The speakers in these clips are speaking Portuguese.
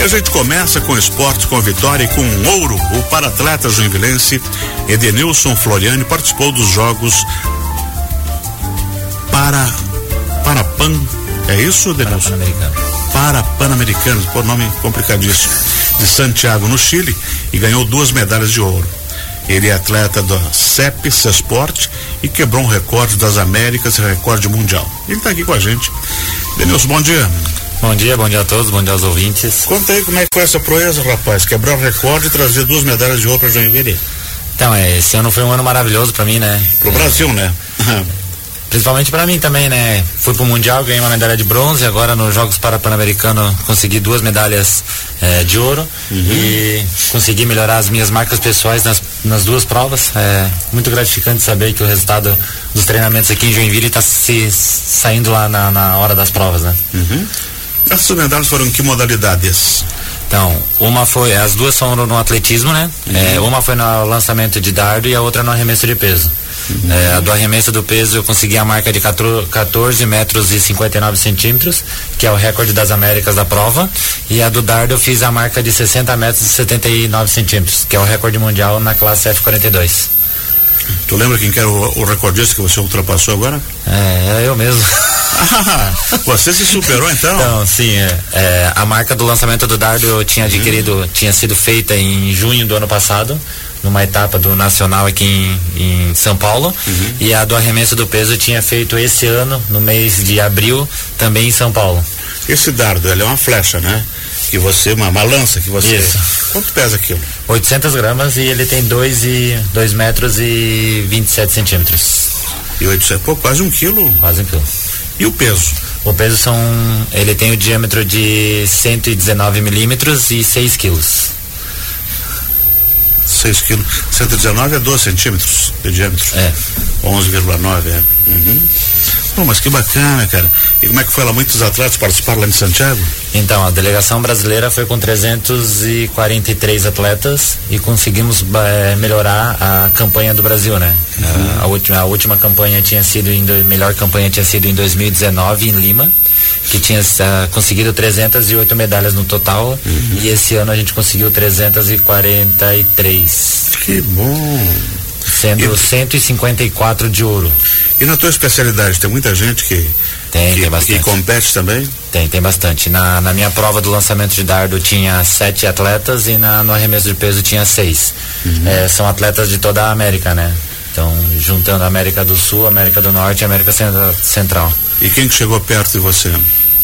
E a gente começa com esporte com vitória e com um ouro. O para-atleta joinvilense Edenilson Floriani participou dos Jogos para para Pan. É isso, Edenilson? Para Pan-Americanos, por nome complicadíssimo. De Santiago, no Chile, e ganhou duas medalhas de ouro. Ele é atleta da CEP, CESPORT e quebrou um recorde das Américas e recorde mundial. Ele está aqui com a gente. Denilson, bom dia. Bom dia, bom dia a todos, bom dia aos ouvintes. Conta aí como é que foi essa proeza, rapaz. Quebrar o recorde e trazer duas medalhas de ouro para Joinville. Então, é, esse ano foi um ano maravilhoso para mim, né? Pro é, Brasil, né? Principalmente para mim também, né? Fui pro Mundial, ganhei uma medalha de bronze, agora nos Jogos Pan-Americanos consegui duas medalhas é, de ouro uhum. e consegui melhorar as minhas marcas pessoais nas, nas duas provas. É muito gratificante saber que o resultado dos treinamentos aqui em Joinville está se saindo lá na, na, hora das provas, né? Uhum. Essas medalhas foram em que modalidades? Então, uma foi, as duas foram no atletismo, né? Uhum. É, uma foi no lançamento de dardo e a outra no arremesso de peso. Uhum. É, a do arremesso do peso eu consegui a marca de 14 metros e 59 centímetros, que é o recorde das Américas da prova. E a do dardo eu fiz a marca de 60 metros e 79 centímetros, que é o recorde mundial na classe F42. Tu lembra quem que era o, o recordista que você ultrapassou agora? É, é eu mesmo. você se superou então? Então, sim. É, é, a marca do lançamento do dardo eu tinha adquirido, uhum. tinha sido feita em junho do ano passado numa etapa do Nacional aqui em, em São Paulo. Uhum. E a do arremesso do peso tinha feito esse ano, no mês de abril, também em São Paulo. Esse dardo, ele é uma flecha, né? Que você, uma, uma lança que você. Isso. Quanto pesa aquilo? 800 gramas e ele tem 2 e 2 metros e 27 centímetros. E 800, pô, quase um quilo? Quase um quilo. E o peso? O peso são. Ele tem o diâmetro de 119 milímetros e 6 quilos. 6 quilos. 119 é 12 centímetros de diâmetro. É. 11,9, é. Uhum. Pô, mas que bacana, cara. E como é que foi lá? Muitos atletas participaram lá em Santiago? Então, a delegação brasileira foi com 343 atletas e conseguimos é, melhorar a campanha do Brasil, né? Uhum. A, a, última, a última campanha tinha sido, em, melhor campanha tinha sido em 2019 em Lima que tinha uh, conseguido 308 medalhas no total uhum. e esse ano a gente conseguiu 343. Que bom! Sendo e, 154 de ouro. E na tua especialidade, tem muita gente que tem, que, tem bastante. que compete também? Tem, tem bastante. Na, na minha prova do lançamento de dardo tinha sete atletas e na, no arremesso de peso tinha seis. Uhum. É, são atletas de toda a América, né? Então, juntando a América do Sul, América do Norte e América Central. E quem que chegou perto de você?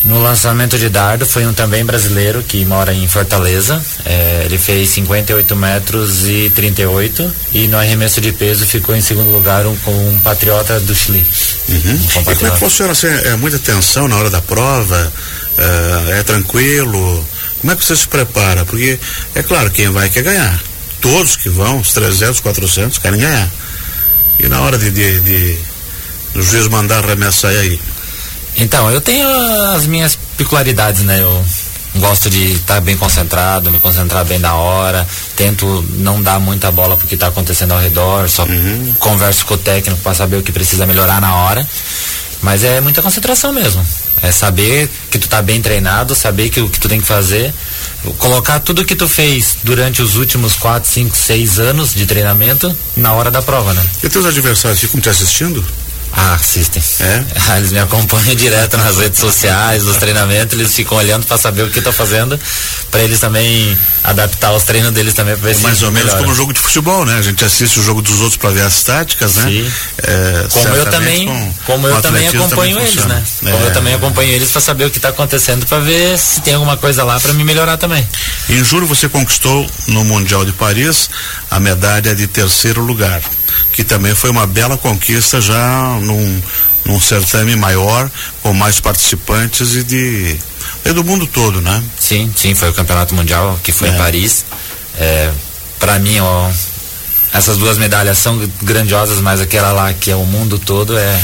No lançamento de dardo foi um também brasileiro que mora em Fortaleza. É, ele fez 58 metros e 38 e no arremesso de peso ficou em segundo lugar um, com um patriota do Chile. Uhum. Um e como é que funciona? Assim, é muita tensão na hora da prova? É, é tranquilo? Como é que você se prepara? Porque é claro, quem vai quer ganhar. Todos que vão, os 300, 400, querem ganhar. E na hora de, de, de o juiz mandar arremessar aí? Então, eu tenho as minhas peculiaridades, né? Eu gosto de estar tá bem concentrado, me concentrar bem na hora, tento não dar muita bola porque está acontecendo ao redor, só uhum. converso com o técnico para saber o que precisa melhorar na hora. Mas é muita concentração mesmo. É saber que tu tá bem treinado, saber que o que tu tem que fazer, colocar tudo que tu fez durante os últimos 4, 5, 6 anos de treinamento na hora da prova, né? E teus adversários ficam te assistindo? Ah, assistem. É? Ah, eles me acompanham direto nas redes sociais, nos treinamentos, eles ficam olhando para saber o que estou fazendo, para eles também adaptar os treinos deles também para ver é Mais ou menos como um jogo de futebol, né? A gente assiste o jogo dos outros para ver as táticas, né? Sim. É, como eu também, com, como eu também acompanho também eles, né? É. Como eu também acompanho eles para saber o que está acontecendo, para ver se tem alguma coisa lá para me melhorar também. Em julho você conquistou no Mundial de Paris a medalha de terceiro lugar que também foi uma bela conquista já num, num certame maior, com mais participantes e de e do mundo todo, né? Sim, sim, foi o campeonato mundial que foi é. em Paris. É, para mim, ó, essas duas medalhas são grandiosas, mas aquela lá que é o mundo todo é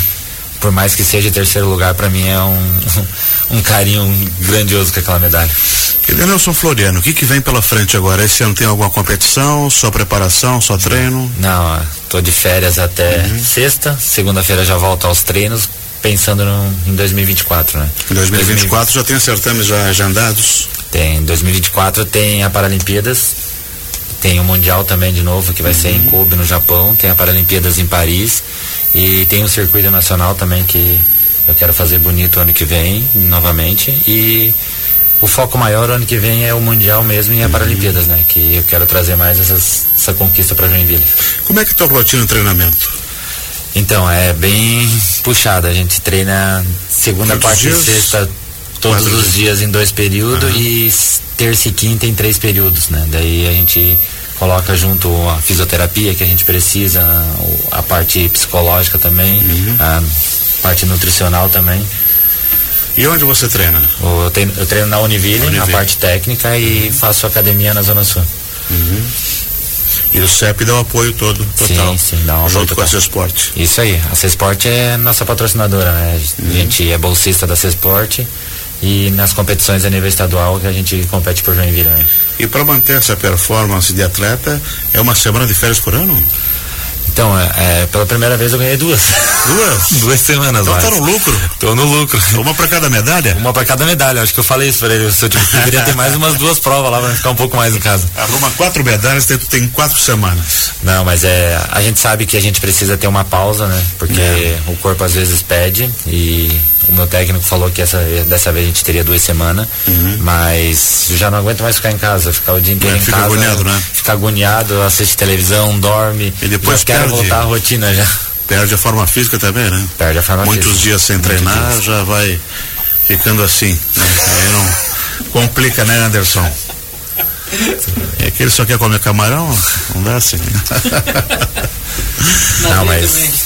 por mais que seja terceiro lugar, para mim é um, um carinho grandioso com aquela medalha. E Denilson Floriano, o que, que vem pela frente agora? Esse ano tem alguma competição, só preparação, só treino? Não, tô de férias até uhum. sexta, segunda-feira já volto aos treinos, pensando no, em 2024, né? Em 2024 2020. já tem certames já agendados? Tem 2024 tem a Paralimpíadas, tem o Mundial também de novo, que vai uhum. ser em uhum. Kobe, no Japão, tem a Paralimpíadas em Paris e tem o circuito nacional também que eu quero fazer bonito ano que vem, novamente. E o foco maior ano que vem é o Mundial mesmo e a uhum. Paralimpíadas, né? Que eu quero trazer mais essas, essa conquista para Joinville. Como é que está o rotina de treinamento? Então, é bem puxada. A gente treina segunda, Quantos quarta dias? e sexta todos Quatro os dias em dois períodos e terça e quinta em três períodos, né? Daí a gente coloca junto a fisioterapia que a gente precisa, a parte psicológica também, uhum. a parte nutricional também. E onde você treina? Eu treino, eu treino na Univille, Univille, na parte técnica e uhum. faço academia na Zona Sul. Uhum. E o CEP dá o apoio todo, total. Sim, sim, dá um Junto com a C-Sport. Isso aí, a C-Sport é nossa patrocinadora, né? A uhum. gente é bolsista da C-Sport e nas competições a nível estadual que a gente compete por Joinville, né? E para manter essa performance de atleta, é uma semana de férias por ano? Então, é, é, pela primeira vez eu ganhei duas. Duas? duas semanas Então mais. tá no lucro. Tô no lucro. Uma para cada medalha? Uma para cada medalha. Acho que eu falei isso para ele. Eu tipo, deveria ter mais umas duas provas lá para ficar um pouco mais em casa. Arruma quatro medalhas, tem, tem quatro semanas. Não, mas é. A gente sabe que a gente precisa ter uma pausa, né? Porque é. o corpo às vezes pede e o meu técnico falou que essa, dessa vez a gente teria duas semanas, uhum. mas eu já não aguento mais ficar em casa, ficar o dia inteiro é, em fica casa. Agoniado, né? Ficar agoniado, assiste televisão, dorme. E depois quero voltar à rotina já. Perde a forma física também, né? Perde a forma Muitos física. dias sem Muitos treinar, dias. já vai ficando assim. Né? Aí não complica, né, Anderson? É que ele só quer comer camarão? Não dá assim. não, mas.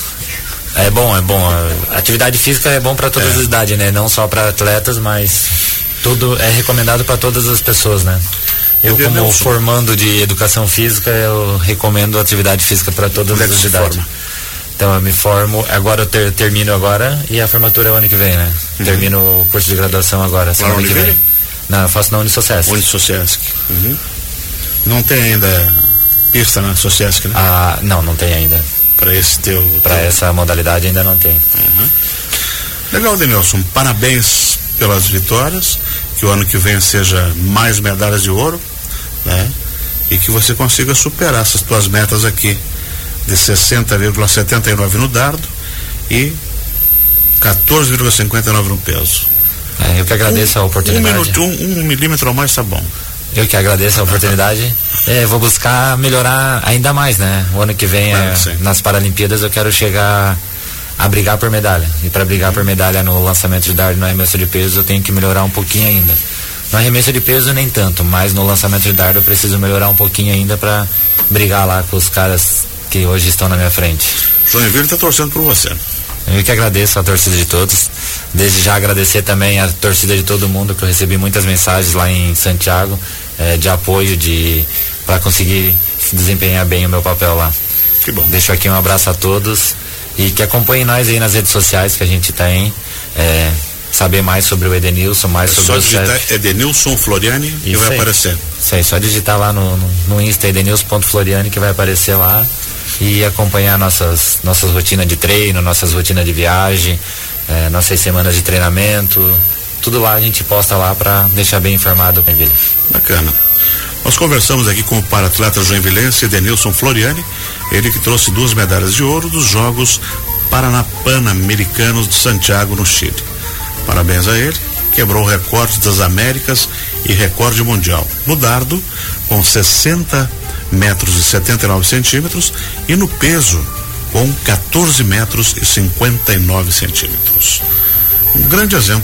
É bom, é bom. Atividade física é bom para todas é. as idades, né? Não só para atletas, mas tudo é recomendado para todas as pessoas, né? Eu, como formando de educação física, eu recomendo atividade física para todas as idades. Então eu me formo, agora eu ter, termino agora e a formatura é o ano que vem, né? Uhum. Termino o curso de graduação agora, semana que vem. Não, eu faço na Unisociesc. Unisociesc. Uhum. Não tem ainda pista na Sociesc, né? Ah, não, não tem ainda. Para esse teu. Para essa modalidade ainda não tem. Uhum. Legal, Denilson. Parabéns pelas vitórias. Que o ano que vem seja mais medalhas de ouro, né? E que você consiga superar essas tuas metas aqui de 60,79 no dardo e 14,59 no peso. É, eu que agradeço um, a oportunidade. Um, minuto, um, um milímetro a mais tá bom. Eu que agradeço a oportunidade. É, vou buscar melhorar ainda mais, né? O ano que vem, é, nas Paralimpíadas, eu quero chegar a brigar por medalha. E para brigar por medalha no lançamento de dardo no arremesso de peso, eu tenho que melhorar um pouquinho ainda. No arremesso de peso, nem tanto, mas no lançamento de dardo, eu preciso melhorar um pouquinho ainda para brigar lá com os caras que hoje estão na minha frente. Joinville está torcendo por você. Eu que agradeço a torcida de todos. Desde já agradecer também a torcida de todo mundo, que eu recebi muitas mensagens lá em Santiago é, de apoio de para conseguir desempenhar bem o meu papel lá. Que bom. Deixo aqui um abraço a todos e que acompanhem nós aí nas redes sociais que a gente tem. É, saber mais sobre o Edenilson, mais é sobre só digitar Edenilson Floriani que vai aí. aparecer. Isso aí, só digitar lá no, no, no Insta Edenilson.floriani que vai aparecer lá e acompanhar nossas, nossas rotinas de treino, nossas rotinas de viagem, é, nossas semanas de treinamento, tudo lá a gente posta lá para deixar bem informado com ele. Bacana. Nós conversamos aqui com o paratleta joinvilense Denilson Floriani, ele que trouxe duas medalhas de ouro dos Jogos Paranapan-Americanos de Santiago, no Chile. Parabéns a ele, quebrou o recorde das Américas e recorde mundial. No dardo, com 60 metros e 79 centímetros, e no peso, com 14 metros e 59 centímetros. Um grande exemplo